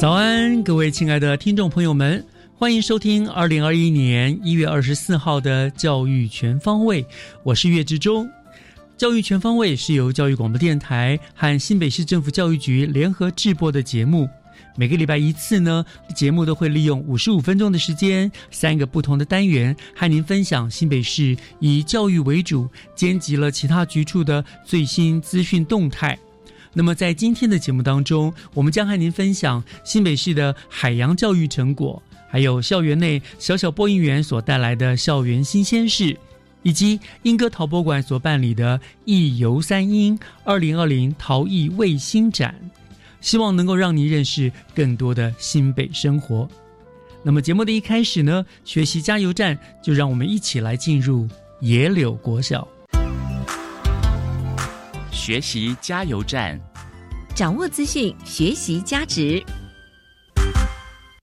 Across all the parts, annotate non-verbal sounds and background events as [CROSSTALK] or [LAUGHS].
早安，各位亲爱的听众朋友们，欢迎收听二零二一年一月二十四号的《教育全方位》，我是岳志忠。教育全方位是由教育广播电台和新北市政府教育局联合制播的节目。每个礼拜一次呢，节目都会利用五十五分钟的时间，三个不同的单元，和您分享新北市以教育为主，兼及了其他局处的最新资讯动态。那么在今天的节目当中，我们将和您分享新北市的海洋教育成果，还有校园内小小播音员所带来的校园新鲜事。以及英歌陶博馆所办理的“一游三英”二零二零陶艺卫星展，希望能够让您认识更多的新北生活。那么节目的一开始呢，学习加油站，就让我们一起来进入野柳国小。学习加油站，掌握资讯，学习加值。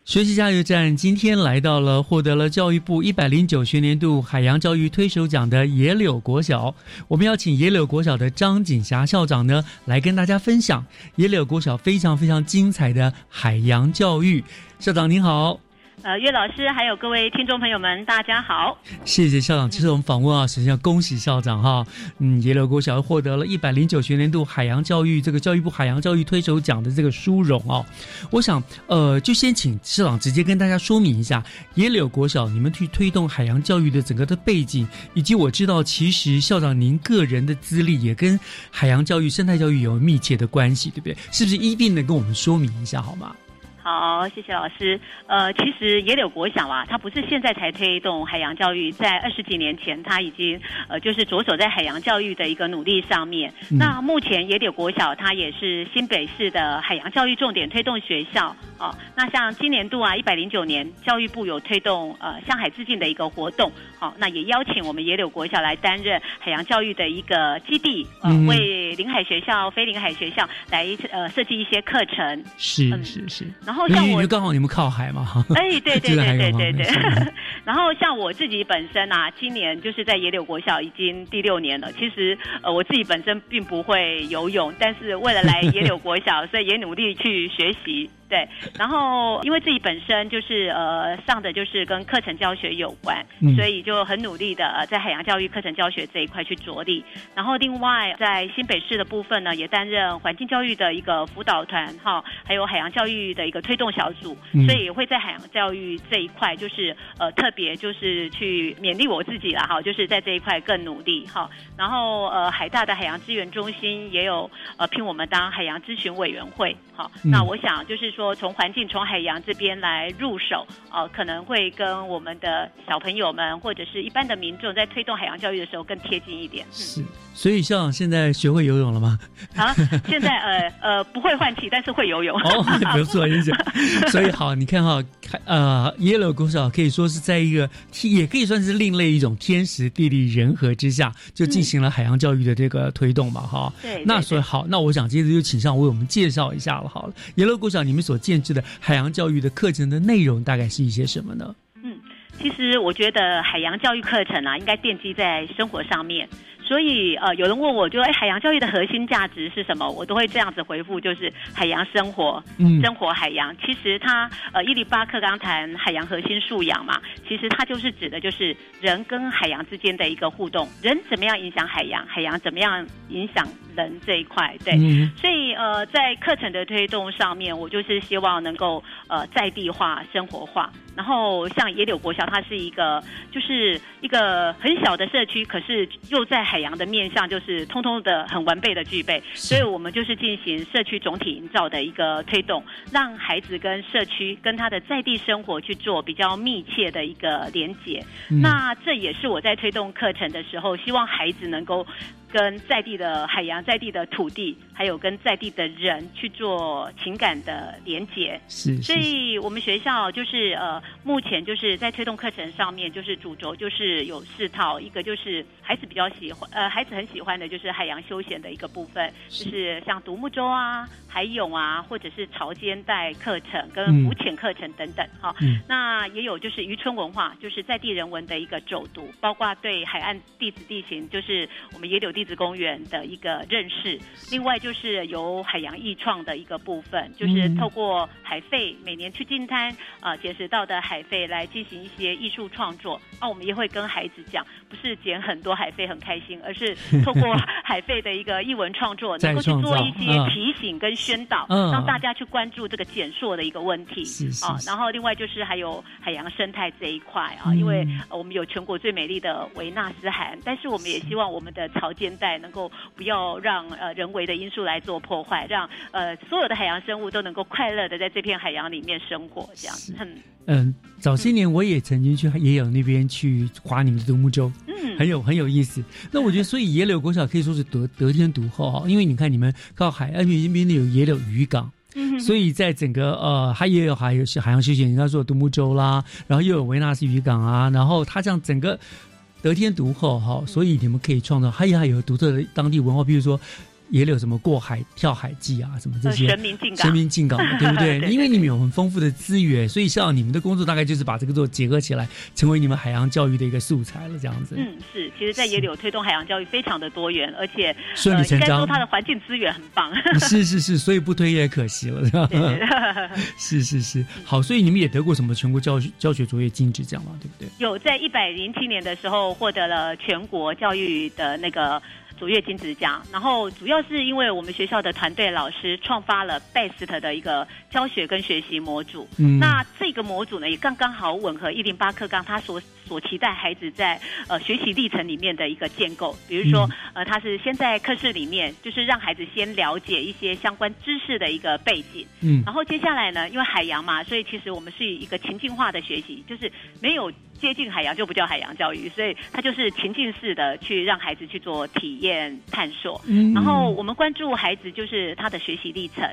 学习加油站今天来到了获得了教育部一百零九学年度海洋教育推手奖的野柳国小，我们要请野柳国小的张锦霞校长呢来跟大家分享野柳国小非常非常精彩的海洋教育。校长您好。呃，岳老师，还有各位听众朋友们，大家好！谢谢校长。其实我们访问啊，首先要恭喜校长哈，嗯，野柳国小获得了一百零九学年度海洋教育这个教育部海洋教育推手奖的这个殊荣哦。我想，呃，就先请校长直接跟大家说明一下野柳国小你们去推动海洋教育的整个的背景，以及我知道其实校长您个人的资历也跟海洋教育、生态教育有密切的关系，对不对？是不是一并的跟我们说明一下好吗？好，谢谢老师。呃，其实野柳国小啊，它不是现在才推动海洋教育，在二十几年前，它已经呃就是着手在海洋教育的一个努力上面。那目前野柳国小它也是新北市的海洋教育重点推动学校。哦，那像今年度啊，一百零九年，教育部有推动呃向海致敬的一个活动。好，那也邀请我们野柳国小来担任海洋教育的一个基地，呃，为临海学校、非临海学校来呃设计一些课程。是是是。然后像我就刚好你们靠海嘛，哈。[LAUGHS] 哎，对对对对对对。[LAUGHS] 然后像我自己本身啊，今年就是在野柳国小已经第六年了。其实呃我自己本身并不会游泳，但是为了来野柳国小，所以也努力去学习。对，然后因为自己本身就是呃上的就是跟课程教学有关，所以就很努力的在海洋教育课程教学这一块去着力。然后另外在新北市的部分呢，也担任环境教育的一个辅导团哈，还有海洋教育的一个推动小组，所以也会在海洋教育这一块就是呃特别就是去勉励我自己了哈，就是在这一块更努力哈。然后呃海大的海洋资源中心也有呃聘我们当海洋咨询委员会，好，那我想就是说从环境从海洋这边来入手，呃，可能会跟我们的小朋友们或者是一般的民众在推动海洋教育的时候更贴近一点。是，所以校长现在学会游泳了吗？啊，现在呃呃不会换气，但是会游泳。哦，[LAUGHS] 不错，谢谢。所以好，你看哈，呃，耶鲁国小可以说是在一个也可以算是另类一种天时地利人和之下，就进行了海洋教育的这个推动嘛，哈。对。那所以好，那我想接着就请上为我们介绍一下了，好了，耶鲁国小你们所建制的海洋教育的课程的内容大概是一些什么呢？嗯，其实我觉得海洋教育课程啊，应该奠基在生活上面。所以呃，有人问我就哎，海洋教育的核心价值是什么？我都会这样子回复，就是海洋生活，嗯生活海洋。其实它呃，伊里巴克刚谈海洋核心素养嘛，其实它就是指的就是人跟海洋之间的一个互动，人怎么样影响海洋，海洋怎么样影响人这一块，对。嗯所以呃，在课程的推动上面，我就是希望能够呃在地化、生活化。然后像野柳国小，它是一个就是一个很小的社区，可是又在海洋的面向，就是通通的很完备的具备。所以我们就是进行社区总体营造的一个推动，让孩子跟社区跟他的在地生活去做比较密切的一个连结。嗯那这也是我在推动课程的时候，希望孩子能够跟在地的海洋、在地的土地，还有跟在地的人去做情感的连结。是是是以我们学校就是呃，目前就是在推动课程上面，就是主轴就是有四套，一个就是孩子比较喜欢，呃，孩子很喜欢的就是海洋休闲的一个部分，是就是像独木舟啊、海泳啊，或者是潮间带课程跟嗯浮潜课程等等哈。嗯那也有就是渔村文化，就是在地人文的一个走读，包括对海岸地质地形，就是我们野柳地质公园的一个认识。另外就是由海洋艺创的一个部分，就是嗯透过海费每年去进滩啊、呃捡拾到的海费来进行一些艺术创作。啊，我们也会跟孩子讲，不是捡很多海废很开心，而是 [LAUGHS] 透过海废的一个译文创作，能够去做一些嗯。提醒跟宣导，嗯。让大家去关注这个减塑的一个问题。啊，是是是。然后另外就是还有海洋生态这一块啊，嗯。因为呃我们有全国最美丽的维纳斯海岸，但是我们也希望我们的潮间带能够不要让呃人为的因素来做破坏，让呃所有的海洋生物都能够快乐的在这片海洋里面生活，这样。子。嗯嗯，早些年我也曾经去野柳那边去划你们的独木舟，嗯，很有很有意思。那我觉得，[LAUGHS] 所以野柳国小可以说是得得天独厚哈，因为你看你们靠海岸边边有野柳渔港，嗯所以在整个呃，它也有还有海洋休闲，人家说独木舟啦，然后又有维纳斯渔港啊，然后它这样整个得天独厚哈，所以你们可以创造，它也还有独特的当地文化，比如说也有什么过海跳海记啊，什么这呃些。神明进港神。明进港，对不对？因为你们有很丰富的资源，所以像你们的工作大概就是把这个做结合起来，成为你们海洋教育的一个素材了，这样子。嗯，是，其实，在野柳推动海洋教育非常的多元，而且顺理成章呃应该说它的环境资源很棒。[LAUGHS] 是是是，所以不推也可惜了，是是 [LAUGHS] 是，好，所以你们也得过什么全国教学教学卓越金质奖嘛，对不对？有在一百零七年的时候获得了全国教育的那个卓越金质奖，然后主要是因为我们学校的团队老师创发了 BEST 的一个教学跟学习模组。嗯那这个模组呢，也刚刚好吻合一零八课纲他所所期待孩子在呃学习历程里面的一个建构。比如说，嗯呃，他是先在课室里面，就是让孩子先了解一些相关知识的一个背景。嗯然后接下来呢，因为海洋嘛，所以其实我们是一个情境化的学习，就是没有接近海洋就不叫海洋教育，所以它就是情境式的去让孩子去做体验探索。嗯然后我们关注孩子就是他的学习历程，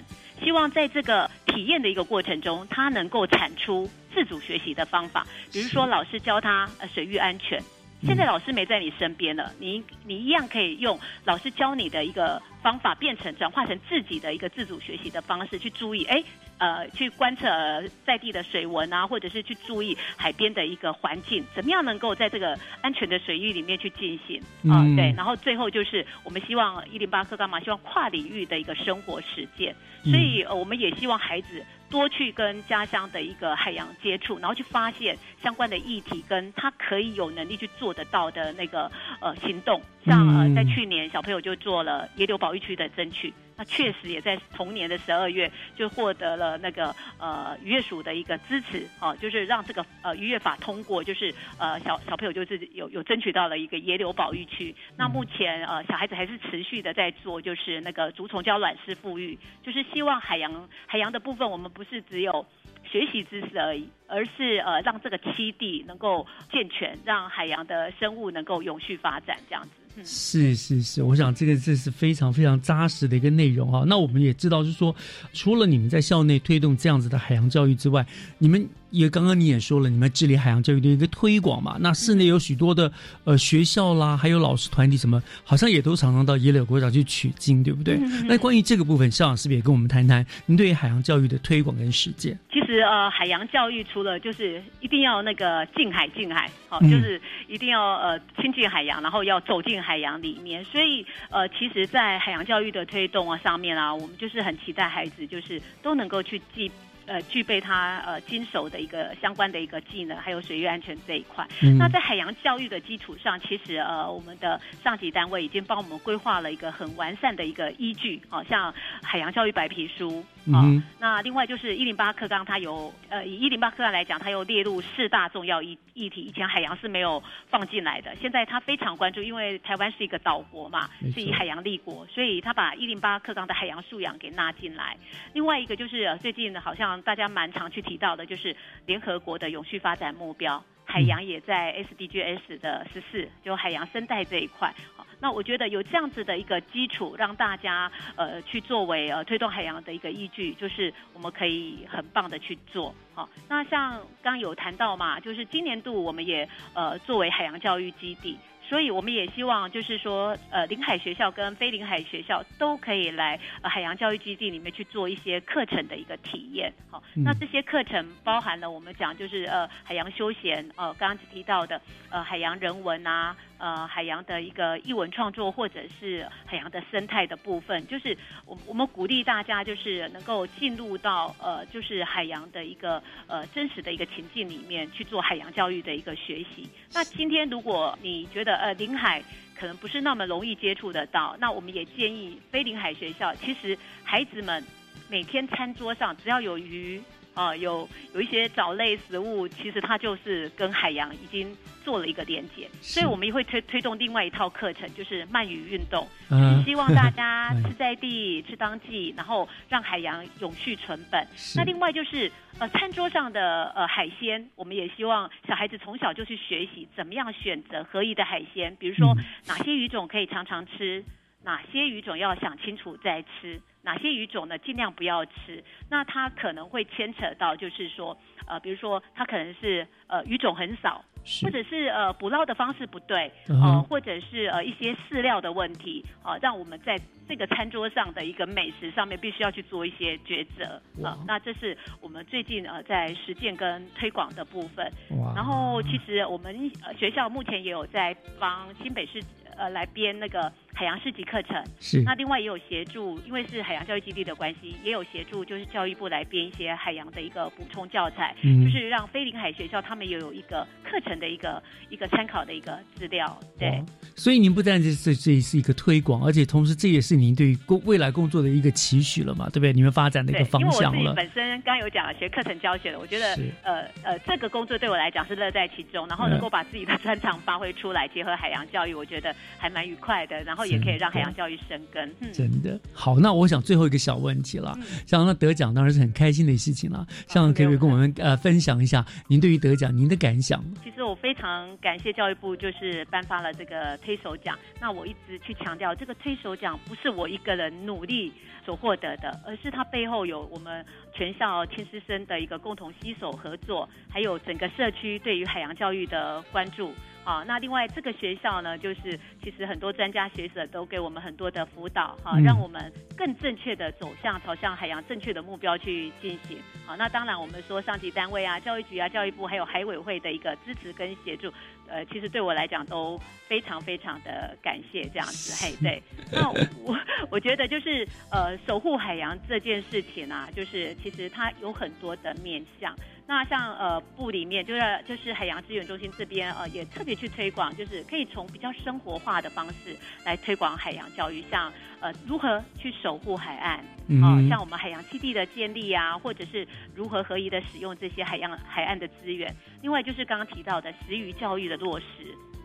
希望在这个体验的一个过程中，他能够产出自主学习的方法。比如说，老师教他呃水域安全。现在老师没在你身边了，你你一样可以用老师教你的一个方法，变成转化成自己的一个自主学习的方式，去注意，哎，呃，去观测呃在地的水文啊，或者是去注意海边的一个环境，怎么样能够在这个安全的水域里面去进行？啊、嗯对，然后最后就是我们希望一零八课干嘛？希望跨领域的一个生活实践，嗯所以呃，我们也希望孩子多去跟家乡的一个海洋接触，然后去发现相关的议题，跟他可以有能力去做得到的那个呃行动。像呃，嗯。在去年小朋友就做了野柳保育区的争取，那确实也在同年的十二月就获得了那个呃渔业署的一个支持，哦、就是让这个呃渔业法通过，就是呃小小朋友就是有有争取到了一个野柳保育区。那目前呃小孩子还是持续的在做，就是那个竹虫胶卵式富裕，就是希望海洋海洋的部分，我们不是只有。学习知识而已，而是呃让这个栖地能够健全，让海洋的生物能够永续发展，这样子。是是是，我想这个这是非常非常扎实的一个内容啊。那我们也知道，就是说，除了你们在校内推动这样子的海洋教育之外，你们也刚刚你也说了，你们治理海洋教育的一个推广嘛，那室内有许多的呃学校啦，还有老师团体什么，好像也都常常到野柳国小去取经，对不对？那关于这个部分，校长是不是也跟我们谈谈您对于海洋教育的推广跟实践？其实呃，海洋教育除了就是一定要那个近海近海，好、嗯就是一定要呃亲近海洋，然后要走进海洋里面。所以呃，其实，在海洋教育的推动啊上面啊，我们就是很期待孩子就是都能够去记。呃，具备他呃经手的一个相关的一个技能，还有水域安全这一块。嗯那在海洋教育的基础上，其实呃，我们的上级单位已经帮我们规划了一个很完善的一个依据，好、像海洋教育白皮书，啊、嗯那另外就是一零八课纲，它有呃以一零八课纲来讲，它有列入四大重要议议题，以前海洋是没有放进来的，现在它非常关注，因为台湾是一个岛国嘛是以海洋立国，所以它把一零八课纲的海洋素养给纳进来。另外一个就是、呃最近好像大家蛮常去提到的，就是联合国的永续发展目标。海洋也在 SDGs 的十四，就海洋生态这一块。好，那我觉得有这样子的一个基础，让大家呃去作为呃推动海洋的一个依据，就是我们可以很棒的去做。好，那像刚有谈到嘛，就是今年度我们也呃作为海洋教育基地。所以我们也希望，就是说，呃，临海学校跟非临海学校都可以来、呃、海洋教育基地里面去做一些课程的一个体验。好，嗯那这些课程包含了我们讲就是呃海洋休闲，呃刚刚提到的呃海洋人文啊，呃海洋的一个译文创作，或者是海洋的生态的部分，就是我我们鼓励大家就是能够进入到呃就是海洋的一个呃真实的一个情境里面去做海洋教育的一个学习。那今天如果你觉得呃临海可能不是那么容易接触得到，那我们也建议非临海学校，其实孩子们每天餐桌上只要有鱼。啊、有有一些藻类食物，其实它就是跟海洋已经做了一个连接，所以我们也会推推动另外一套课程，就是鳗鱼运动，嗯。希望大家 [LAUGHS] 哎吃在地、吃当季，然后让海洋永续存本。那另外就是呃，餐桌上的呃海鲜，我们也希望小孩子从小就去学习怎么样选择合宜的海鲜，比如说、嗯。哪些鱼种可以常常吃，哪些鱼种要想清楚再吃，哪些鱼种呢？尽量不要吃。那它可能会牵扯到就是说呃，比如说它可能是呃鱼种很少，是。或者是呃捕捞的方式不对，嗯哼。呃，或者是呃一些饲料的问题，啊、让我们在这个餐桌上的一个美食上面必须要去做一些抉择哇。啊、那这是我们最近呃在实践跟推广的部分。哇，然后其实我们呃学校目前也有在帮新北市呃来编那个海洋市级课程，是那另外也有协助，因为是海洋教育基地的关系，也有协助就是教育部来编一些海洋的一个补充教材，嗯就是让非临海学校他们也有一个课程的一个一个参考的一个资料。对哇，所以您不但是这这是一个推广，而且同时这也是您对于工未来工作的一个期许了嘛，对不对？你们发展的一个，方向因为我。自己本身刚刚有讲了学课程教学的，我觉得是呃呃这个工作对我来讲是乐在其中，然后嗯能够把自己的专长发挥出来，结合海洋教育，我觉得还蛮愉快的，然后也可以让海洋教育生根。嗯。真的好，那我想最后一个小问题了，嗯像那得奖当然是很开心的事情了。像可不可以跟我们呃分享一下您对于得奖您的感想？其实我非常感谢教育部，就是颁发了这个推手奖。那我一直去强调，这个推手奖不是我一个人努力所获得的，而是它背后有我们全校千师生的一个共同携手合作，还有整个社区对于海洋教育的关注。啊，那另外这个学校呢，就是其实很多专家学者都给我们很多的辅导，哈、嗯让我们更正确的走向朝向海洋正确的目标去进行。好，那当然我们说上级单位啊、教育局啊、教育部还有海委会的一个支持跟协助，呃，其实对我来讲都非常非常的感谢这样子。嘿，对，[LAUGHS] 那我我觉得就是呃，守护海洋这件事情啊，就是其实它有很多的面向。那像呃部里面就是就是海洋资源中心这边呃也特别去推广，就是可以从比较生活化的方式来推广海洋教育，像呃如何去守护海岸，嗯哦，像我们海洋基地的建立啊，或者是如何合宜的使用这些海洋海岸的资源。另外就是刚刚提到的食鱼教育的落实。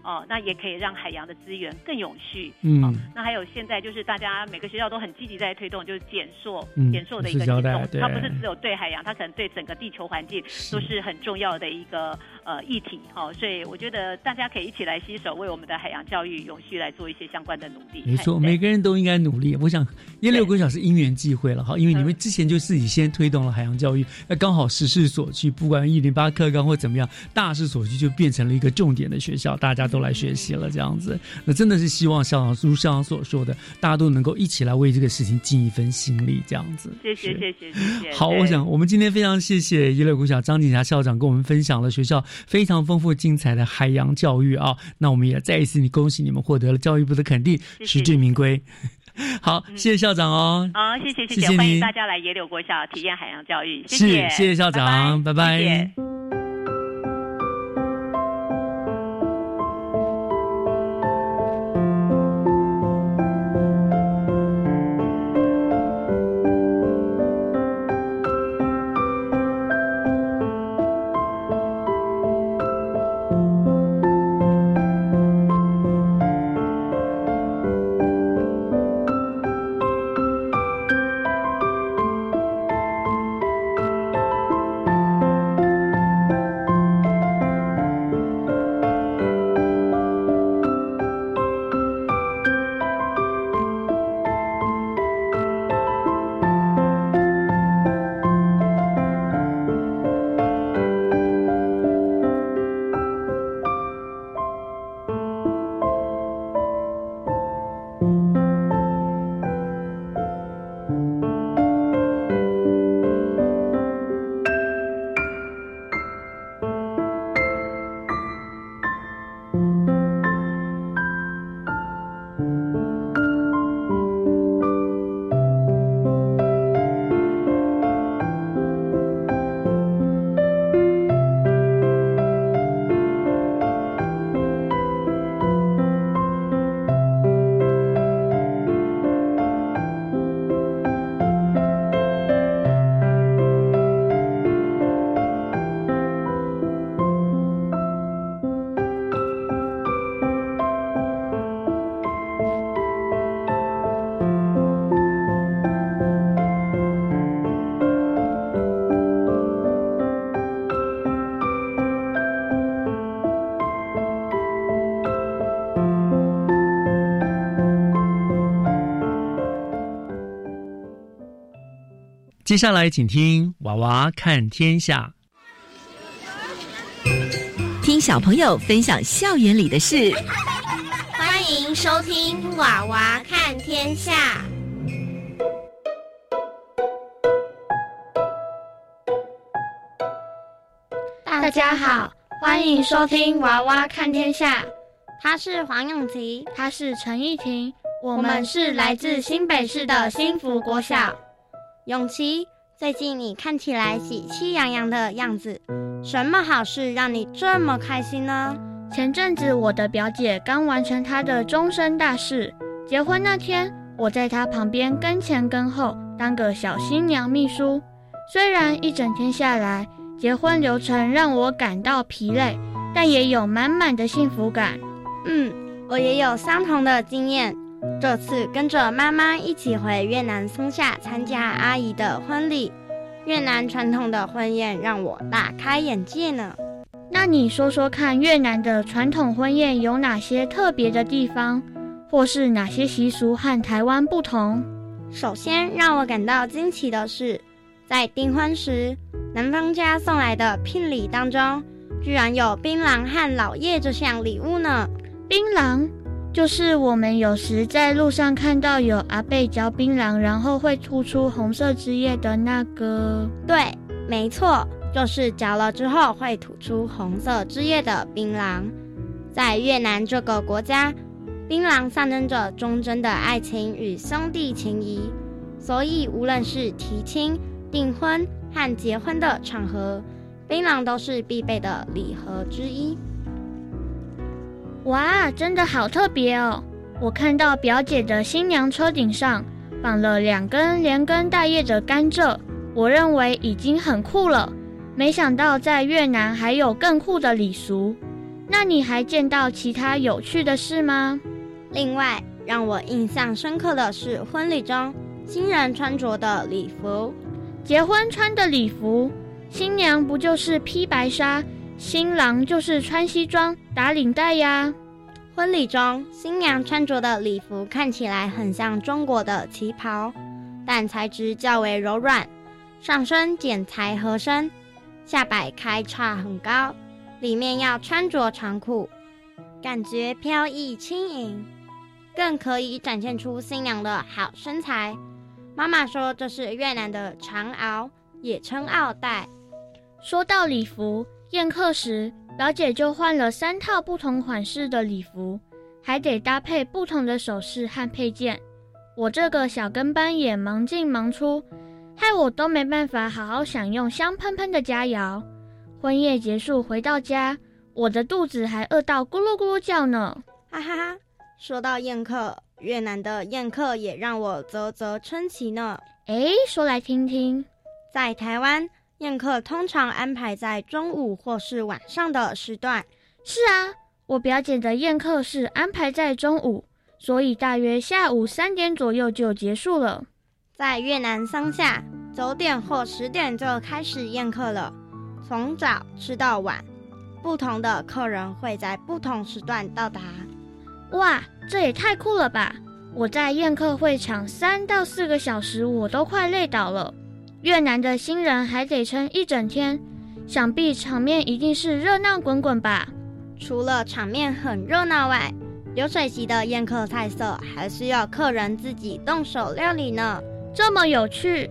哦，那也可以让海洋的资源更永续。嗯哦，那还有现在就是大家每个学校都很积极在推动，就是减塑、嗯减塑的一个行动，它不是只有对海洋，它可能对整个地球环境都是很重要的一个呃议题哈，所以我觉得大家可以一起来携手，为我们的海洋教育永续来做一些相关的努力。没错，每个人都应该努力。我想一六国小是因缘际会了哈，因为你们之前就自己先推动了海洋教育，那刚好时势所趋，不管一零八课纲或怎么样，大势所趋就变成了一个重点的学校，大家都来学习了这样子。那真的是希望校长如校长所说的，大家都能够一起来为这个事情尽一份心力，这样子。谢谢谢谢谢谢。好，我想我们今天非常谢谢一六国小张景霞校长跟我们分享了学校非常丰富精彩的海洋教育啊。那我们也再一次你恭喜你们获得了教育部的肯定，实至名归。[LAUGHS] 好，谢谢校长哦。好，谢谢谢谢谢欢迎大家来野柳国校体验海洋教育，谢是谢，谢谢校长拜拜谢谢接下来请听《娃娃看天下听小朋友分享校园里的事。欢迎收听《娃娃看天下》。大家好，欢迎收听《娃娃看天下》，他是黄永琪，他是陈依婷，我们是来自新北市的新福国小。永琪，最近你看起来喜气洋洋的样子，什么好事让你这么开心呢？前阵子我的表姐刚完成她的终身大事，结婚那天，我在她旁边跟前跟后当个小新娘秘书。虽然一整天下来，结婚流程让我感到疲累，但也有满满的幸福感。嗯，我也有相同的经验。这次跟着妈妈一起回越南松下参加阿姨的婚礼，越南传统的婚宴让我大开眼界呢。那你说说看，越南的传统婚宴有哪些特别的地方，或是哪些习俗和台湾不同？首先让我感到惊奇的是，在订婚时，男方家送来的聘礼当中，居然有槟榔和老叶这项礼物呢。槟榔就是我们有时在路上看到有阿贝嚼槟榔，然后会吐出红色汁液的那个。对，没错，就是嚼了之后会吐出红色汁液的槟榔。在越南这个国家，槟榔象征着忠贞的爱情与兄弟情谊，所以无论是提亲、订婚和结婚的场合，槟榔都是必备的礼盒之一。哇，真的好特别哦！我看到表姐的新娘车顶上绑了两根连根带叶的甘蔗，我认为已经很酷了。没想到在越南还有更酷的礼俗。那你还见到其他有趣的事吗？另外，让我印象深刻的是婚礼中新人穿着的礼服。结婚穿的礼服，新娘不就是披白纱，新郎就是穿西装打领带呀。婚礼中，新娘穿着的礼服看起来很像中国的旗袍，但材质较为柔软，上身剪裁合身，下摆开叉很高，里面要穿着长裤，感觉飘逸轻盈，更可以展现出新娘的好身材。妈妈说这是越南的长袄，也称奥黛。说到礼服，宴客时。表姐就换了三套不同款式的礼服，还得搭配不同的首饰和配件。我这个小跟班也忙进忙出，害我都没办法好好享用香喷喷的佳肴。婚宴结束回到家，我的肚子还饿到咕噜咕噜叫呢。哈哈哈！说到宴客，越南的宴客也让我啧啧称奇呢。哎，说来听听，在台湾。宴客通常安排在中午或是晚上的时段。是啊，我表姐的宴客是安排在中午，所以大约下午三点左右就结束了。在越南乡下，九点或十点就开始宴客了，从早吃到晚。不同的客人会在不同时段到达。哇，这也太酷了吧！我在宴客会场三到四个小时，我都快累倒了。越南的新人还得撑一整天，想必场面一定是热闹滚滚吧？除了场面很热闹外，流水席的宴客菜色还是要客人自己动手料理呢。这么有趣！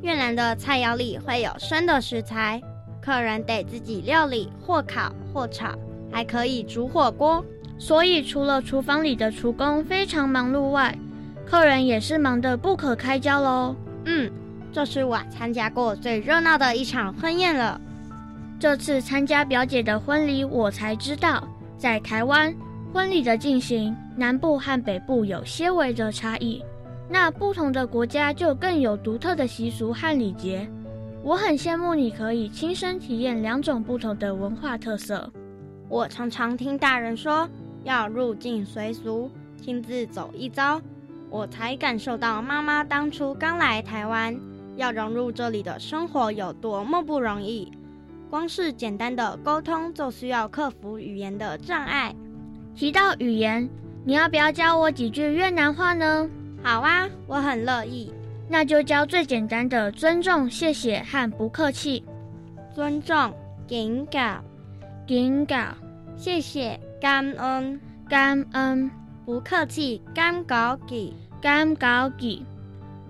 越南的菜肴里会有生的食材，客人得自己料理或烤或炒，还可以煮火锅。所以除了厨房里的厨工非常忙碌外，客人也是忙得不可开交喽。嗯。这是我参加过最热闹的一场婚宴了。这次参加表姐的婚礼，我才知道，在台湾婚礼的进行，南部和北部有些微的差异。那不同的国家就更有独特的习俗和礼节。我很羡慕你可以亲身体验两种不同的文化特色。我常常听大人说要入境随俗，亲自走一遭，我才感受到妈妈当初刚来台湾。要融入这里的生活有多么不容易，光是简单的沟通就需要克服语言的障碍。提到语言，你要不要教我几句越南话呢？好啊，我很乐意。那就教最简单的尊重、谢谢和不客气。尊重，敬告，敬告，谢谢，感恩，感恩，不客气，感高给，感高给，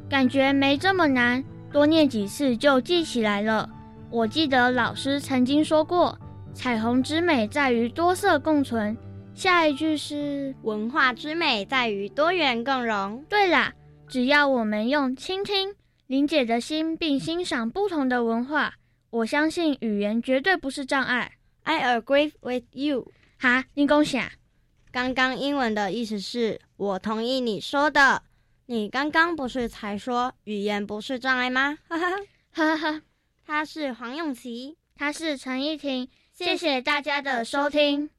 感觉没这么难。多念几次就记起来了。我记得老师曾经说过：“彩虹之美在于多色共存。”下一句是：“文化之美在于多元共融。”对啦，只要我们用倾听、理解的心，并欣赏不同的文化，我相信语言绝对不是障碍。I agree with you。哈，你恭喜啊？刚刚英文的意思是我同意你说的。你刚刚不是才说语言不是障碍吗？哈哈哈 [LAUGHS] 哈哈！他是黄永琪，他是陈依婷，谢谢大家的收听。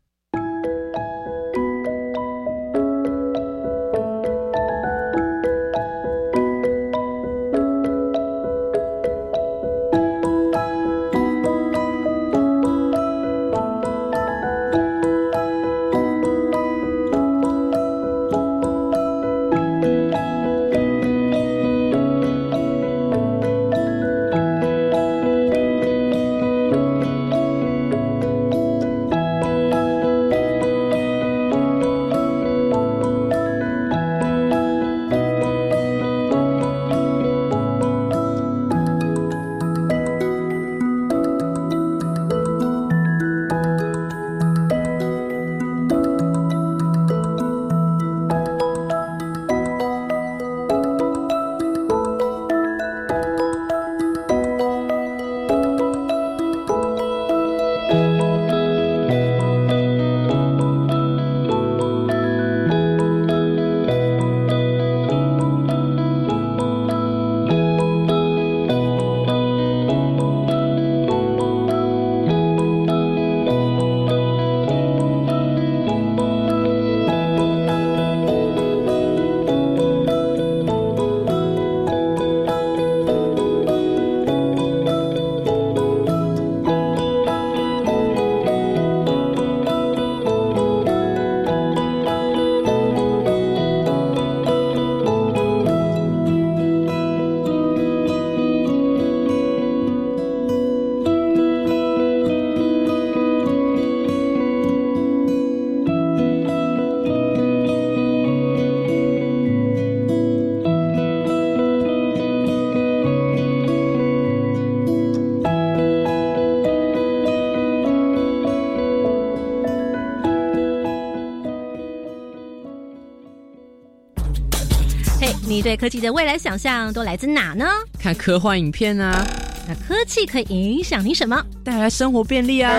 对科技的未来想象都来自哪呢？看科幻影片啊。那科技可以影响你什么？带来生活便利啊。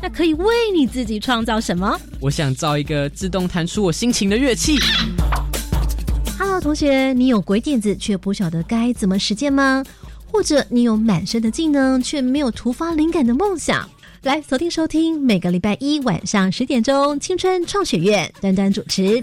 那可以为你自己创造什么？我想造一个自动弹出我心情的乐器。Hello，同学，你有鬼点子却不晓得该怎么实践吗？或者你有满身的技能却没有突发灵感的梦想？来锁定收听，每个礼拜一晚上十点钟，青春创学院，端端主持。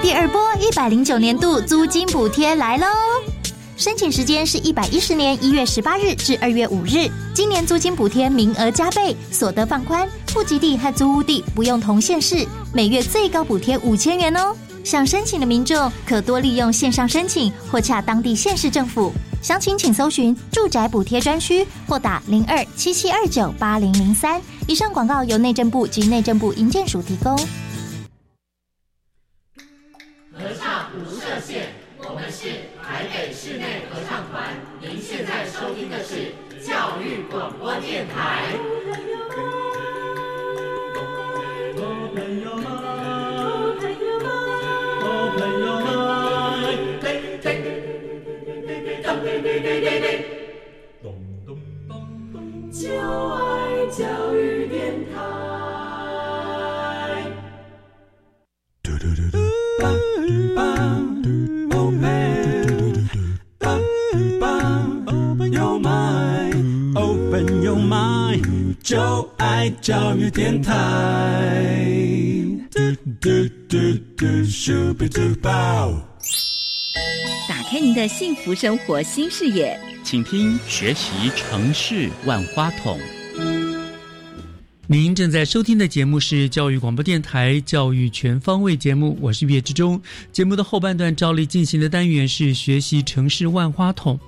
第二波一百零九年度租金补贴来喽！申请时间是一百一十年一月十八日至二月五日。今年租金补贴名额加倍，所得放宽，户籍地和租屋地不用同县市，每月最高补贴五千元哦！想申请的民众可多利用线上申请或洽当地县市政府。详情请搜寻住宅补贴专区或打零二七七二九八零零三。以上广告由内政部及内政部营建署提供。广播电台。就爱教育电台。就爱教育电台。打开您的幸福生活新视野，请听学习城市万花筒。您正在收听的节目是教育广播电台《教育全方位》节目，我是岳志忠。节目的后半段照例进行的单元是学习城市万花筒。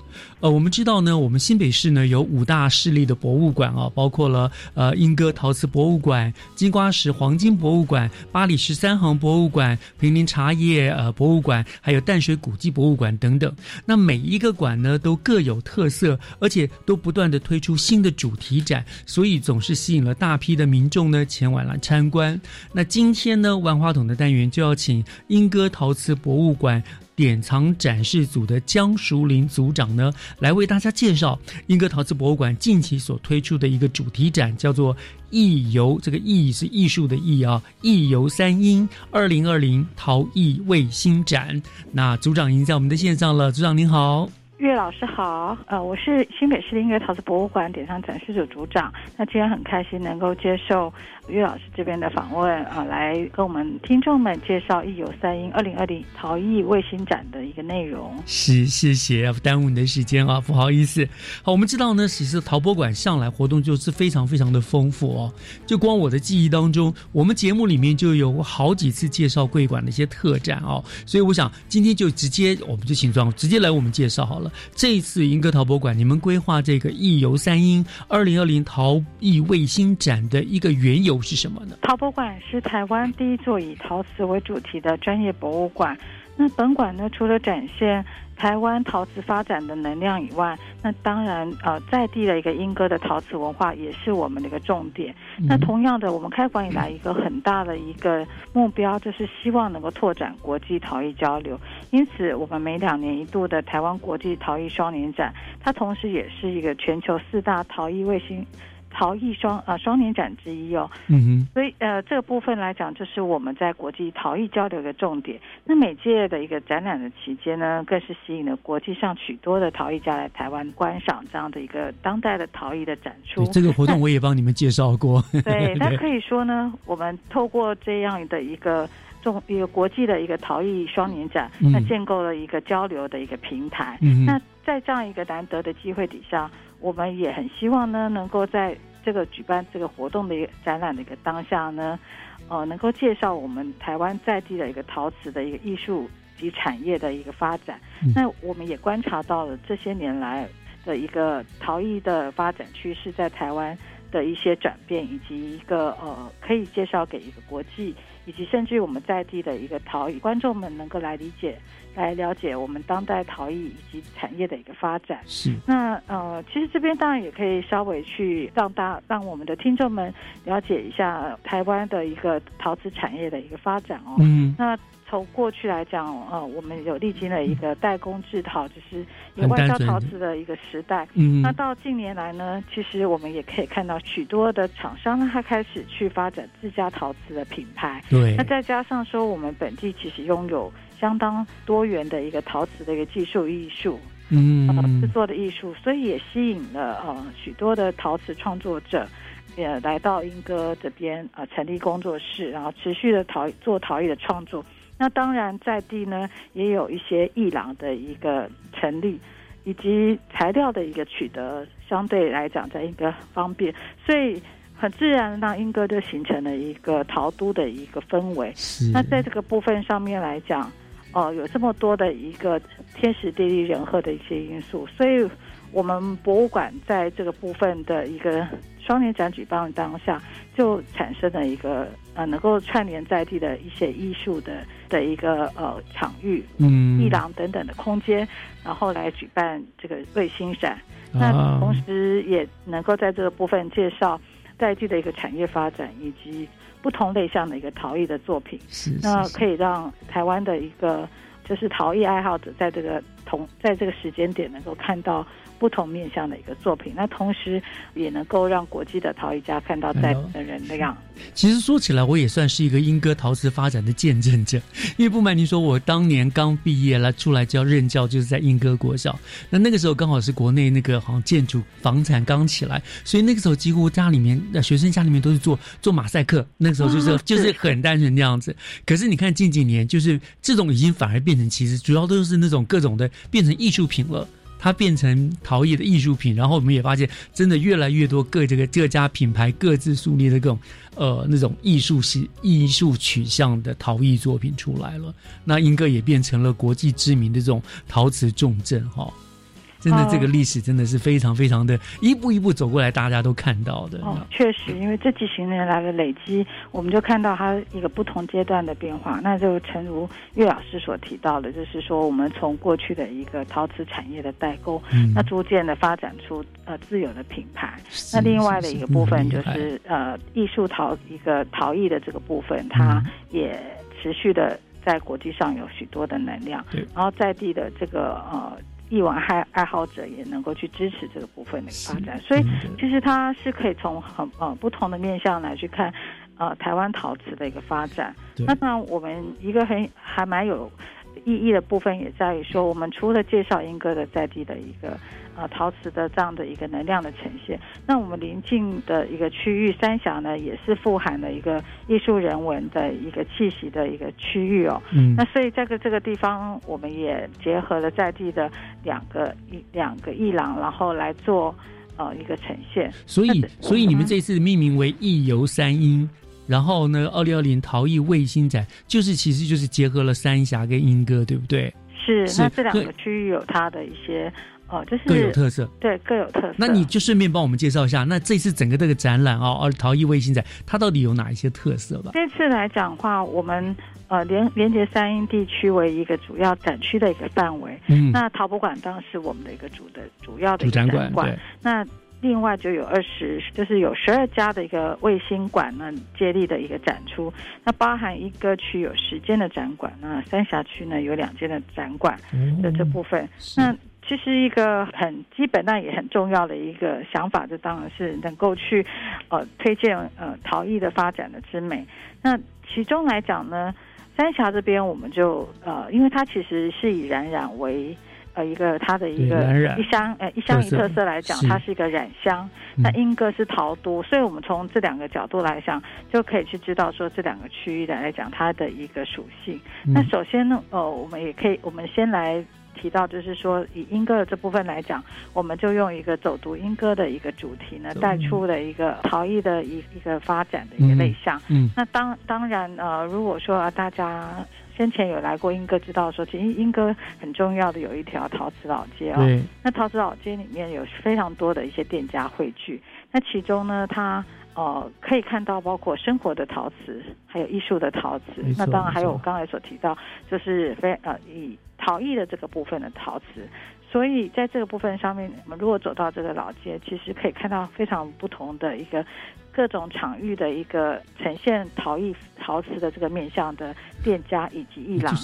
呃，我们知道呢，我们新北市呢有五大势力的博物馆啊，包括了呃莺歌陶瓷博物馆、金瓜石黄金博物馆、巴黎十三行博物馆、平林茶叶呃博物馆，还有淡水古迹博物馆等等。那每一个馆呢都各有特色，而且都不断的推出新的主题展，所以总是吸引了大批的民众呢前往来参观。那今天呢，万花筒的单元就要请莺歌陶瓷博物馆。典藏展示组的江淑玲组长呢，来为大家介绍英歌陶瓷博物馆近期所推出的一个主题展，叫做“艺游”。这个“艺”是艺术的“艺”啊，“艺游三英”二零二零陶艺卫星展。那组长已经在我们的线上了，组长您好。岳老师好，呃，我是新北市的音乐陶瓷博物馆典藏展示组组长。那今天很开心能够接受岳老师这边的访问啊，来跟我们听众们介绍“一有三音”二零二零陶艺卫星展的一个内容。是，谢谢，耽误你的时间啊，不好意思。好，我们知道呢，其实陶博馆向来活动就是非常非常的丰富哦。就光我的记忆当中，我们节目里面就有好几次介绍贵馆的一些特展哦。所以我想今天就直接，我们就请庄直接来我们介绍好了。这一次英歌陶博馆，你们规划这个“一游三英”二零二零陶艺卫星展的一个缘由是什么呢？陶博馆是台湾第一座以陶瓷为主题的专业博物馆。那本馆呢，除了展现台湾陶瓷发展的能量以外，那当然呃，在地的一个英歌的陶瓷文化也是我们的一个重点。那同样的，我们开馆以来一个很大的一个目标，就是希望能够拓展国际陶艺交流。因此，我们每两年一度的台湾国际陶艺双年展，它同时也是一个全球四大陶艺卫星。陶艺双呃双年展之一哦，嗯哼，所以呃这个部分来讲，就是我们在国际陶艺交流的重点。那每届的一个展览的期间呢，更是吸引了国际上许多的陶艺家来台湾观赏这样的一个当代的陶艺的展出。这个活动我也帮你们介绍过。对，[LAUGHS] 那可以说呢，我们透过这样的一个重一个国际的一个陶艺双年展，那建构了一个交流的一个平台。那在这样一个难得的机会底下。我们也很希望呢，能够在这个举办这个活动的一个展览的一个当下呢，呃能够介绍我们台湾在地的一个陶瓷的一个艺术及产业的一个发展。那我们也观察到了这些年来的一个陶艺的发展趋势，在台湾的一些转变，以及一个呃可以介绍给一个国际，以及甚至于我们在地的一个陶艺观众们能够来理解。来了解我们当代陶艺以及产业的一个发展。是。那呃，其实这边当然也可以稍微去让大让我们的听众们了解一下台湾的一个陶瓷产业的一个发展哦。嗯。那从过去来讲，呃，我们有历经了一个代工制陶，就是有外销陶瓷的一个时代。嗯。那到近年来呢，其实我们也可以看到许多的厂商呢，他开始去发展自家陶瓷的品牌。对。那再加上说，我们本地其实拥有。相当多元的一个陶瓷的一个技术艺术，嗯，制作的艺术，所以也吸引了呃许多的陶瓷创作者，也来到英哥这边呃成立工作室，然后持续的陶做陶艺的创作。那当然在地呢也有一些艺廊的一个成立，以及材料的一个取得，相对来讲在一个方便，所以。很自然，让英歌就形成了一个陶都的一个氛围。那在这个部分上面来讲，哦，有这么多的一个天时地利人和的一些因素，所以我们博物馆在这个部分的一个双年展举办当下，就产生了一个呃，能够串联在地的一些艺术的的一个呃场域、嗯，艺廊等等的空间，然后来举办这个卫星展。那同时也能够在这个部分介绍。在地的一个产业发展，以及不同类项的一个陶艺的作品，是那可以让台湾的一个就是陶艺爱好者，在这个同在这个时间点能够看到。不同面向的一个作品，那同时也能够让国际的陶艺家看到在的人的样子。其实说起来，我也算是一个英歌陶瓷发展的见证者。因为不瞒您说，我当年刚毕业了出来就要任教，就是在英歌国小。那那个时候刚好是国内那个好像建筑房产刚起来，所以那个时候几乎家里面的学生家里面都是做做马赛克。那个时候就是 [LAUGHS] 就是很单纯这样子。可是你看近几年，就是这种已经反而变成，其实主要都是那种各种的变成艺术品了。它变成陶艺的艺术品，然后我们也发现，真的越来越多各这个各家品牌各自树立的各种呃那种艺术系艺术取向的陶艺作品出来了。那英哥也变成了国际知名的这种陶瓷重镇哈。真的，这个历史真的是非常非常的一步一步走过来，大家都看到的。哦，确实，因为这几十年来的累积，我们就看到它一个不同阶段的变化。那就诚如岳老师所提到的，就是说，我们从过去的一个陶瓷产业的代工，那逐渐的发展出呃自有的品牌。那另外的一个部分就是呃艺术陶一个陶艺的这个部分，它也持续的在国际上有许多的能量。然后在地的这个呃。艺文爱爱好者也能够去支持这个部分的发展，所以其实它是可以从很呃不同的面向来去看，呃台湾陶瓷的一个发展。那当然，我们一个很还蛮有。意义的部分也在于说，我们除了介绍英哥的在地的一个呃陶瓷的这样的一个能量的呈现，那我们临近的一个区域三峡呢，也是富含了一个艺术人文的一个气息的一个区域哦。嗯。那所以这个这个地方，我们也结合了在地的两个一两个艺廊，然后来做呃一个呈现。所以，所以你们这次命名为“艺游三英”。然后呢，二零二零陶艺卫星展就是其实就是结合了三峡跟莺歌，对不对？是，那这两个区域有它的一些呃，就是各有特色，对，各有特色。那你就顺便帮我们介绍一下，那这次整个这个展览哦，而陶艺卫星展它到底有哪一些特色吧？这次来讲话，我们呃连连接三英地区为一个主要展区的一个范围，嗯，那陶博馆当然是我们的一个主的主要的展馆，对，那。另外就有二十，就是有十二家的一个卫星馆呢接力的一个展出，那包含一个区有十间的展馆，那三峡区呢有两间的展馆的这部分。那其实一个很基本但也很重要的一个想法，就当然是能够去呃推荐呃陶艺的发展的之美。那其中来讲呢，三峡这边我们就呃，因为它其实是以冉冉为。呃，一个它的一个一乡呃一乡一特色来讲，它是一个染香。那英哥是陶都，所以我们从这两个角度来讲，就可以去知道说这两个区域的来讲它的一个属性。那首先呢，呃，我们也可以，我们先来提到，就是说以英歌的这部分来讲，我们就用一个走读英歌的一个主题呢，带出了一个陶艺的一一个发展的一个类项。嗯，那当当然呃，如果说大家先前有来过英歌，知道说其实英歌很重要的有一条陶瓷老街哦。对。那陶瓷老街里面有非常多的一些店家汇聚，那其中呢，它呃可以看到包括生活的陶瓷，还有艺术的陶瓷。那当然还有我刚才所提到，就是非呃以陶艺的这个部分的陶瓷。所以在这个部分上面，我们如果走到这个老街，其实可以看到非常不同的一个各种场域的一个呈现陶艺陶瓷的这个面向的店家以及艺廊。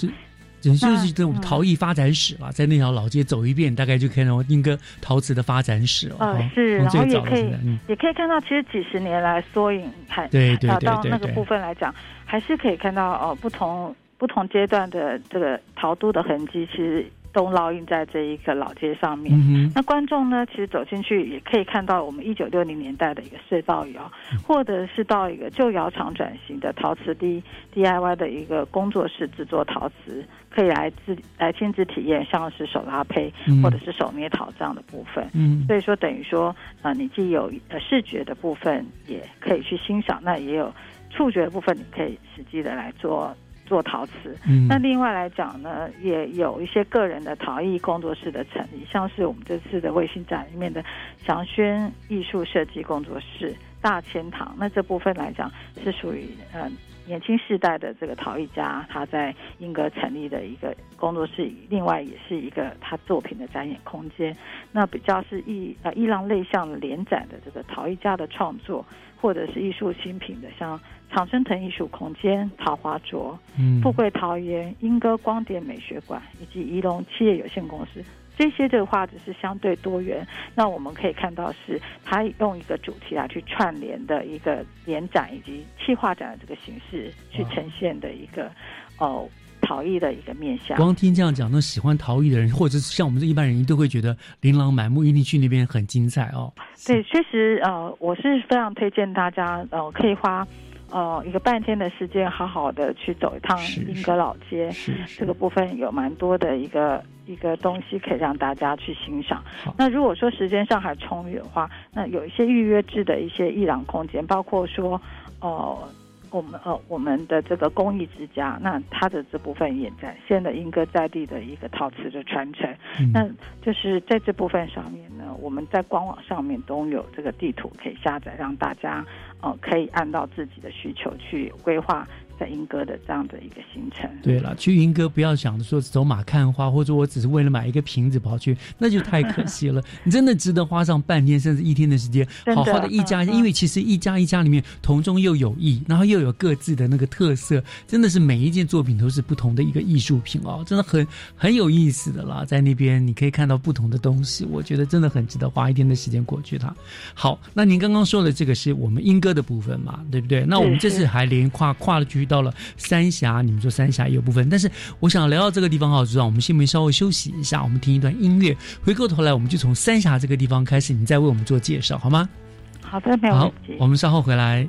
也就是这种陶艺发展史了，在那条老街走一遍，大概就可以看到英歌陶瓷的发展史了。呃，是，然后也可以也可以看到，其实几十年来缩影，还对对对到那个部分来讲，还是可以看到哦，不同不同阶段的这个陶都的痕迹，其实。都烙印在这一个老街上面。那观众呢，其实走进去也可以看到我们一九六零年代的一个隧道窑，或者是到一个旧窑厂转型的陶瓷 D D I Y 的一个工作室制作陶瓷，可以来自来亲自体验，像是手拉胚或者是手捏陶这样的部分。嗯，所以说等于说啊，你既有呃视觉的部分也可以去欣赏，那也有触觉的部分，你可以实际的来做。做陶瓷，嗯那另外来讲呢，也有一些个人的陶艺工作室的成立，像是我们这次的卫星展里面的祥轩艺术设计工作室、大千堂，那这部分来讲是属于呃年轻世代的这个陶艺家他在英格成立的一个工作室，另外也是一个他作品的展演空间。那比较是艺呃艺廊类项联展的这个陶艺家的创作，或者是艺术新品的像。长春藤艺术空间、桃花桌、富贵桃园、莺歌光点美学馆以及仪龙企业有限公司，这些的话只是相对多元。那我们可以看到，是它用一个主题来去串联的一个联展以及企划展的这个形式去呈现的一个哦陶艺的一个面向。光听这样讲，那喜欢陶艺的人，或者是像我们这一般人，一定会觉得琳琅满目，一定去那边很精彩哦。对，确实呃，我是非常推荐大家呃，可以花。呃，一个半天的时间，好好的去走一趟英格老街，这个部分有蛮多的一个一个东西可以让大家去欣赏。那如果说时间上还充裕的话，那有一些预约制的一些艺廊空间，包括说，呃，我们呃我们的这个公益之家，那它的这部分也展现了英歌在地的一个陶瓷的传承。那就是在这部分上面呢，我们在官网上面都有这个地图可以下载，让大家。哦，可以按照自己的需求去规划。在莺歌的这样的一个行程，对了，去莺歌不要想着说走马看花，或者我只是为了买一个瓶子跑去，那就太可惜了。你 [LAUGHS] 真的值得花上半天甚至一天的时间，好好的一家，因为其实一家一家里面同中又有异，然后又有各自的那个特色，真的是每一件作品都是不同的一个艺术品哦，真的很很有意思的啦。在那边你可以看到不同的东西，我觉得真的很值得花一天的时间过去。它好，那您刚刚说的这个是我们莺歌的部分嘛，对不对？那我们这次还连跨跨了去。到了三峡，你们说三峡也有部分，但是我想聊到这个地方哈，组长我们先稍微休息一下，我们听一段音乐，回过头来我们就从三峡这个地方开始，你再为我们做介绍好吗？好的，没有问题。我们稍后回来。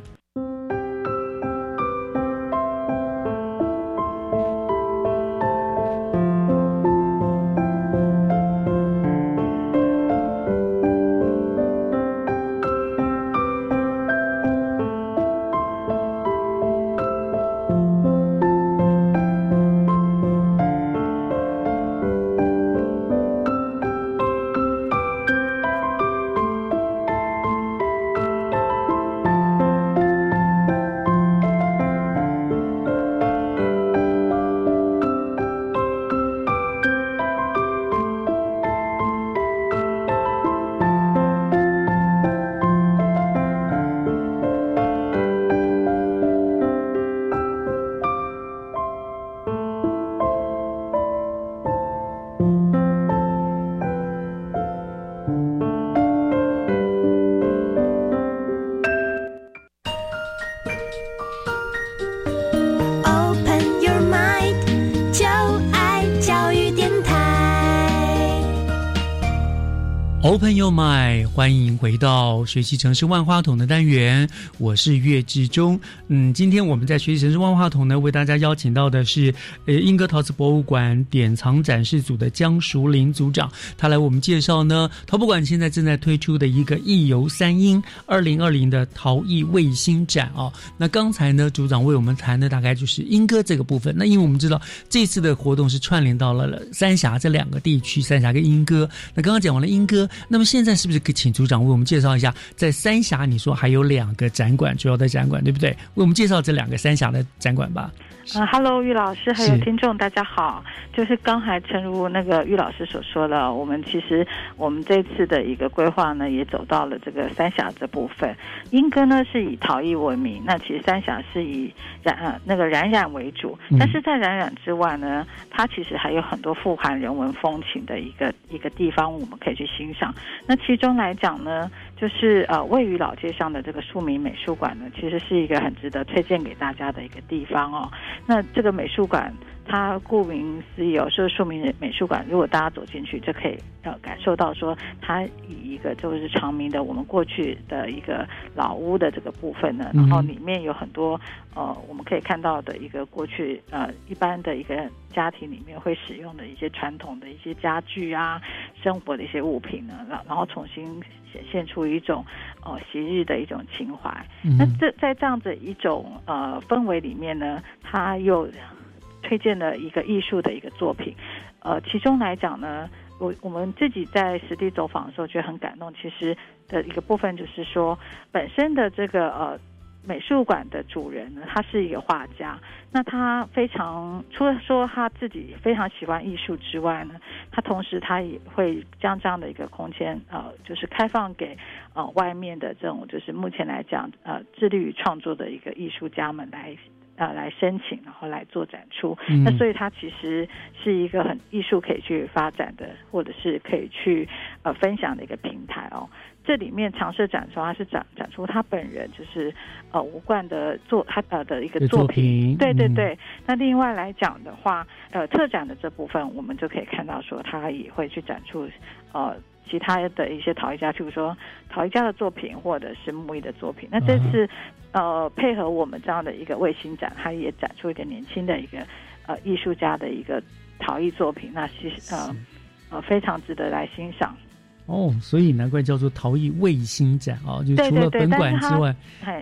Open Your Mind，欢迎回到学习城市万花筒的单元，我是岳志忠。嗯，今天我们在学习城市万花筒呢，为大家邀请到的是呃英歌陶瓷博物馆典藏展示组的江淑玲组长，他来为我们介绍呢，陶博馆现在正在推出的一个一游三英二零二零的陶艺卫星展哦。那刚才呢，组长为我们谈的大概就是英歌这个部分。那因为我们知道这次的活动是串联到了三峡这两个地区，三峡跟英歌。那刚刚讲完了英歌。那么现在是不是可以请组长为我们介绍一下，在三峡你说还有两个展馆，主要的展馆对不对？为我们介绍这两个三峡的展馆吧。啊哈喽，玉老师还有听众，大家好。就是刚才诚如那个玉老师所说的，我们其实我们这次的一个规划呢，也走到了这个三峡这部分。英歌呢是以陶艺闻名，那其实三峡是以染呃那个染染为主。但是在染染之外呢，它其实还有很多富含人文风情的一个一个地方，我们可以去欣赏。那其中来讲呢，就是呃位于老街上的这个庶民美术馆呢，其实是一个很值得推荐给大家的一个地方哦。那这个美术馆，它顾名思义哦，是庶民美术馆。如果大家走进去，就可以呃感受到说，它以一个就是长明的我们过去的一个老屋的这个部分呢，然后里面有很多呃我们可以看到的一个过去呃一般的一个家庭里面会使用的一些传统的一些家具啊，生活的一些物品呢，然然后重新显现出一种哦昔日的一种情怀。那这在这样子一种呃氛围里面呢，它又推荐的一个艺术的一个作品，呃，其中来讲呢，我我们自己在实地走访的时候觉得很感动。其实的一个部分就是说，本身的这个呃美术馆的主人呢，他是一个画家，那他非常除了说他自己非常喜欢艺术之外呢，他同时他也会将这样的一个空间呃，就是开放给呃外面的这种就是目前来讲呃致力于创作的一个艺术家们来。呃，来申请，然后来做展出。那所以它其实是一个很艺术可以去发展的，或者是可以去呃分享的一个平台哦。这里面尝试展出，它是展展出他本人就是呃吴冠的作他呃的一个作品。对对对。那另外来讲的话，呃，特展的这部分，我们就可以看到说，他也会去展出呃。其他的一些陶艺家，譬如说陶艺家的作品，或者是木艺的作品。那这次，呃，配合我们这样的一个卫星展，它也展出一个年轻的一个呃艺术家的一个陶艺作品。那其实呃呃非常值得来欣赏。哦，所以难怪叫做陶艺卫星展啊！就除了本馆之外，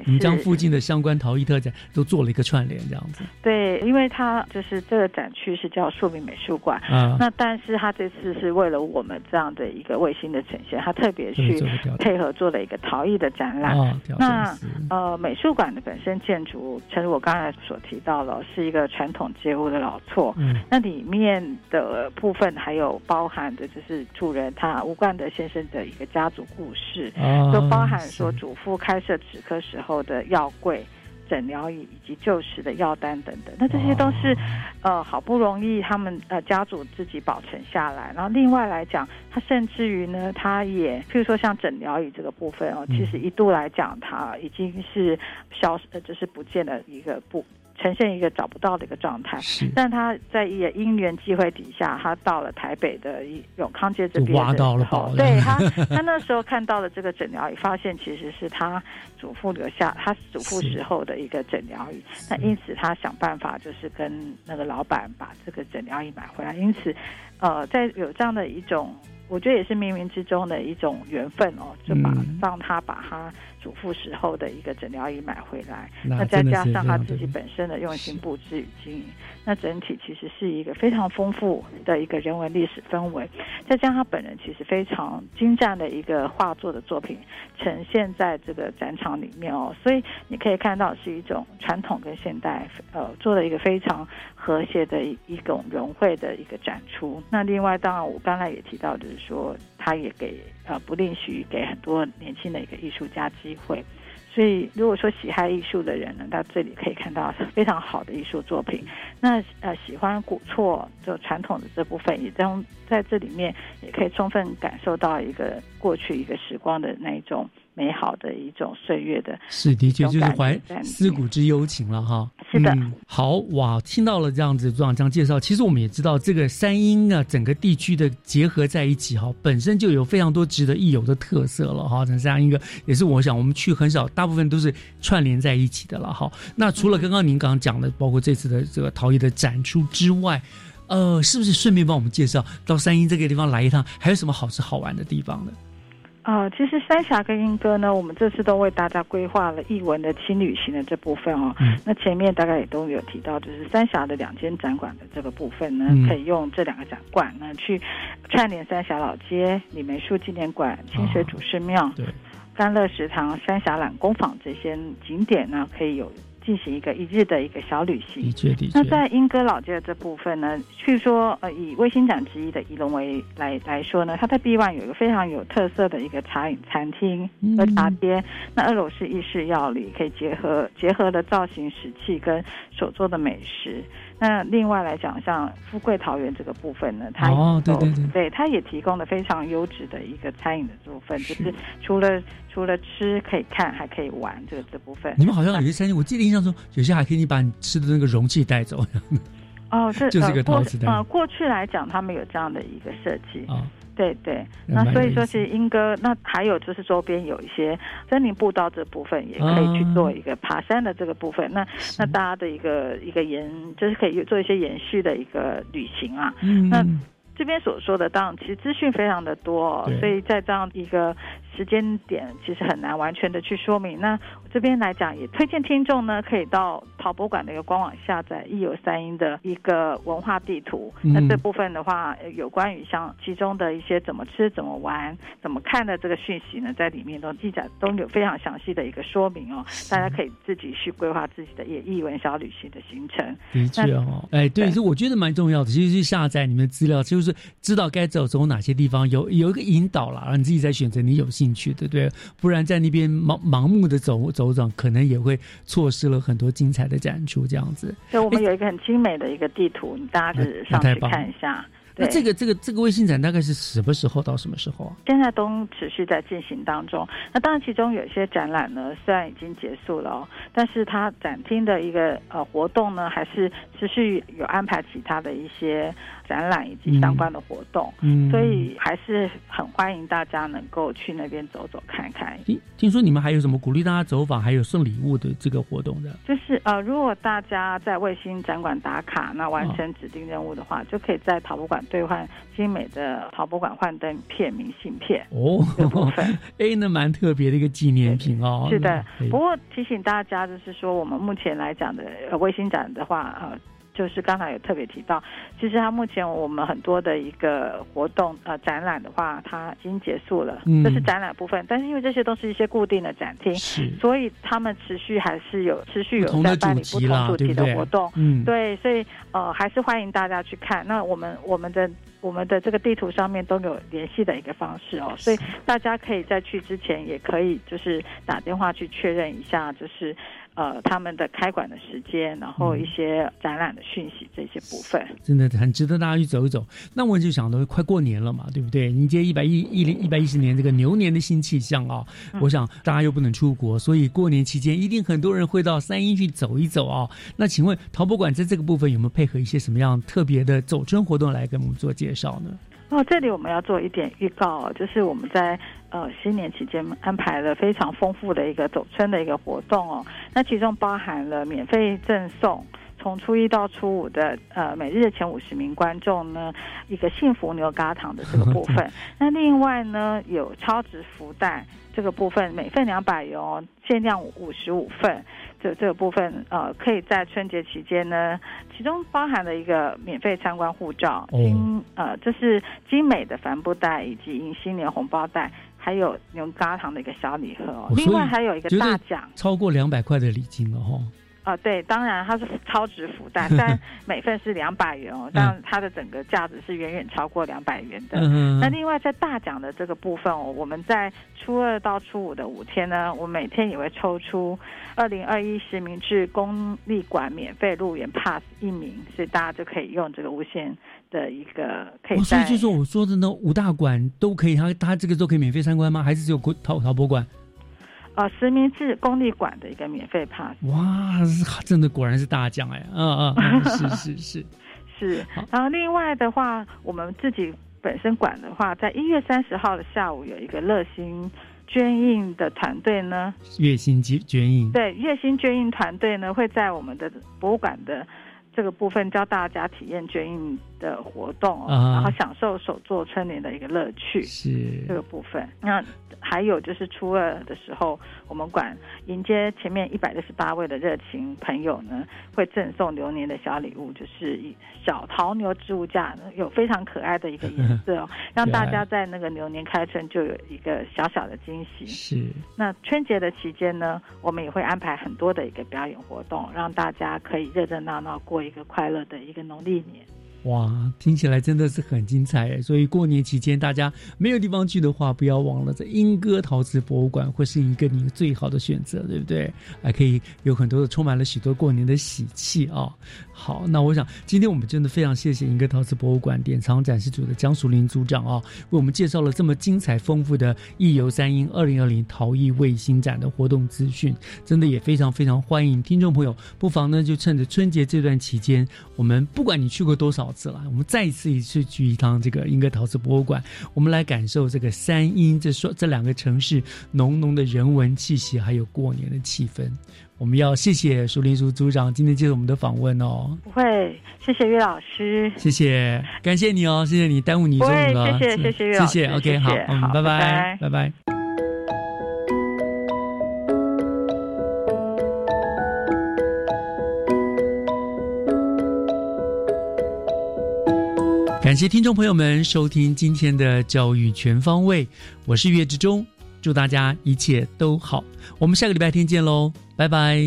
你将附近的相关陶艺特展都做了一个串联，这样子。对，因为它就是这个展区是叫庶民美术馆啊。那但是它这次是为了我们这样的一个卫星的呈现，它特别去配合做了一个陶艺的展览。那呃，美术馆的本身建筑，正如我刚才所提到了，是一个传统街屋的老厝。嗯。那里面的部分还有包含的就是主人他无冠的。先生的一个家族故事，都包含说祖父开设齿科时候的药柜、诊疗椅以及旧时的药单等等。那这些都是呃好不容易他们呃家族自己保存下来。然后另外来讲，他甚至于呢，他也譬如说像诊疗椅这个部分哦，其实一度来讲，它已经是消失，就是不见了一个部。呈现一个找不到的一个状态，但他在一个因缘机会底下，他到了台北的永康街这边挖到了宝。对他，他那时候看到了这个诊疗仪，发现其实是他祖父留下他祖父时候的一个诊疗仪。那因此他想办法就是跟那个老板把这个诊疗仪买回来。因此，呃，在有这样的一种，我觉得也是冥冥之中的一种缘分哦，就把让他把他。祖父时候的一个诊疗椅买回来，那再加上他自己本身的用心布置与经营，那整体其实是一个非常丰富的一个人文历史氛围。再加上他本人其实非常精湛的一个画作的作品呈现在这个展场里面哦，所以你可以看到是一种传统跟现代呃做了一个非常和谐的一一种融汇的一个展出。那另外当然我刚才也提到就是说。他也给呃不吝许给很多年轻的一个艺术家机会，所以如果说喜爱艺术的人呢，到这里可以看到 [LAUGHS] 非常好的艺术作品。那呃喜欢古厝就传统的这部分，也将在这里面也可以充分感受到一个过去一个时光的那一种美好的一种岁月的。是的确就是怀思古之幽情了哈。是的。嗯好哇，听到了这样子组长这样介绍，其实我们也知道这个三英啊，整个地区的结合在一起哈，本身就有非常多值得一游的特色了哈。这样一个也是我想我们去很少，大部分都是串联在一起的了哈。那除了刚刚您刚刚讲的，包括这次的这个陶艺的展出之外，呃，是不是顺便帮我们介绍到三英这个地方来一趟，还有什么好吃好玩的地方呢？呃，其实三峡跟英歌呢，我们这次都为大家规划了艺文的轻旅行的这部分哦。嗯那前面大概也都有提到，就是三峡的两间展馆的这个部分呢，嗯可以用这两个展馆呢去串联三峡老街、李梅树纪念馆、清水祖师庙、对甘乐食堂、三峡懒工坊这些景点呢，可以有进行一个一日的一个小旅行。那，在英歌老街的这部分呢，据说呃，以卫星展之一的仪龙为来来说呢，它在 B one 有一个非常有特色的一个茶饮餐厅嗯和茶街。那二楼是意式料理，可以结合结合了造型石器跟手做的美食。那另外来讲，像富贵桃园这个部分呢，它哦对对对对，它也提供了非常优质的一个餐饮的部分，就是除了除了吃可以看，还可以玩这个这部分。你们好像有些餐厅，我记得印象中有些还可以你把你吃的那个容器带走。哦，是 [LAUGHS] 就是个呃、过陶瓷袋呃，过去来讲，他们有这样的一个设计。啊，对对，那所以说，其实英歌那还有就是周边有一些森林步道这部分，也可以去啊做一个爬山的这个部分。那那大家的一个一个延，就是可以做一些延续的一个旅行啊。嗯那这边所说的，当然其实资讯非常的多、哦，所以在这样一个时间点，其实很难完全的去说明。那这边来讲，也推荐听众呢，可以到陶博馆的一个官网下载“一有三英”的一个文化地图。嗯那这部分的话，呃有关于像其中的一些怎么吃、怎么玩、怎么看的这个讯息呢，在里面都记载都有非常详细的一个说明哦，大家可以自己去规划自己的也艺文小旅行的行程。的确哦，哎，对，是我觉得蛮重要的。其实去下载你们的资料，就是知道该走走哪些地方，有有一个引导啦，让你自己再选择你有兴趣的，对不对？不然在那边盲盲目的走走走，可能也会错失了很多精彩的展出。这样子，所以我们有一个很精美的一个地图，你大家可以上去看一下。那这个这个这个微信展大概是什么时候到什么时候啊？现在都持续在进行当中。那当然，其中有一些展览呢，虽然已经结束了、哦，但是它展厅的一个呃活动呢，还是持续有安排其他的一些展览以及相关的活动。嗯所以还是很欢迎大家能够去那边走走看看。听听说你们还有什么鼓励大家走访，还有送礼物的这个活动的？就是呃，如果大家在卫星展馆打卡，那完成指定任务的话，就可以在陶博馆兑换精美的陶博馆幻灯片明信片。哦这部分，[LAUGHS] 哎，那蛮特别的一个纪念品哦。是的，不过提醒大家，就是说我们目前来讲的呃卫星展的话，呃。就是刚才有特别提到，其实它目前我们很多的一个活动呃展览的话，它已经结束了，嗯这是展览部分。但是因为这些都是一些固定的展厅，是所以他们持续还是有持续有在办理不同主题的活动。嗯对，所以呃还是欢迎大家去看。那我们我们的我们的这个地图上面都有联系的一个方式哦，所以大家可以在去之前也可以就是打电话去确认一下，就是呃他们的开馆的时间，然后一些展览的讯息这些部分。真的很值得大家去走一走。那我就想到，快过年了嘛，对不对？迎接一百一一零一百一十年这个牛年的新气象啊、嗯我想大家又不能出国，所以过年期间一定很多人会到三一去走一走啊、那请问陶博馆在这个部分有没有配合一些什么样特别的走春活动来跟我们做介绍呢？哦，这里我们要做一点预告，就是我们在呃新年期间安排了非常丰富的一个走春的一个活动哦，那其中包含了免费赠送。从初一到初五的呃每日的前五十名观众呢，一个幸福牛轧糖的这个部分。[LAUGHS] 那另外呢，有超值福袋这个部分，每份两百元哦，限量五十五份。这这个部分呃，可以在春节期间呢，其中包含了一个免费参观护照，哦精呃，这是精美的帆布袋以及迎新年红包袋，还有牛轧糖的一个小礼盒哦。哦另外还有一个大奖。超过两百块的礼金了哈、啊、对，当然它是超值福袋，[LAUGHS] 但每份是两百元哦，[LAUGHS] 但它的整个价值是远远超过两百元的。嗯那另外在大奖的这个部分哦，我们在初二到初五的五天呢，我每天也会抽出二零二一实名制公立馆免费入园 Pass 一名，所以大家就可以用这个无限的一个可以哦，所以、就是我说的那五大馆都可以，他他这个都可以免费参观吗？还是只有国陶陶博馆？呃实名制公立馆的一个免费 pass。哇，[LAUGHS] 真的果然是大奖哎！嗯嗯，是是是 [LAUGHS] 是。然后另外的话，我们自己本身馆的话，在一月三十号的下午有一个热心捐印的团队呢。月薪捐捐印。对，月薪捐印团队呢会在我们的博物馆的这个部分教大家体验捐印的活动，然后享受手作春联的一个乐趣。是这个部分。那还有就是初二的时候，我们馆迎接前面一百六十八位的热情朋友呢，会赠送流年的小礼物，就是小桃牛置物架，有非常可爱的一个颜色哦，[LAUGHS] 让大家在那个牛年开春就有一个小小的惊喜。是。那春节的期间呢，我们也会安排很多的一个表演活动，让大家可以热热闹闹过一个快乐的一个农历年。哇，听起来真的是很精彩所以过年期间大家没有地方去的话，不要忘了在莺歌陶瓷博物馆会是一个你最好的选择，对不对？还可以有很多的充满了许多过年的喜气啊。好，那我想今天我们真的非常谢谢莺歌陶瓷博物馆典藏展示组的江淑玲组长啊，为我们介绍了这么精彩丰富的“艺游三英二零二零陶艺卫星展”的活动资讯，真的也非常非常欢迎听众朋友，不妨呢就趁着春节这段期间，我们不管你去过多少。我们再一次一次去一趟这个英歌陶瓷博物馆，我们来感受这个三英这说这两个城市浓浓的人文气息，还有过年的气氛。我们要谢谢苏林书组长今天接受我们的访问哦。不会，谢谢岳老师，谢谢，感谢你哦，谢谢你耽误你中午了，谢谢谢谢岳老师，谢谢，OK，好，嗯，拜拜，拜拜。感谢听众朋友们收听今天的教育全方位，我是月志忠，祝大家一切都好，我们下个礼拜天见喽，拜拜。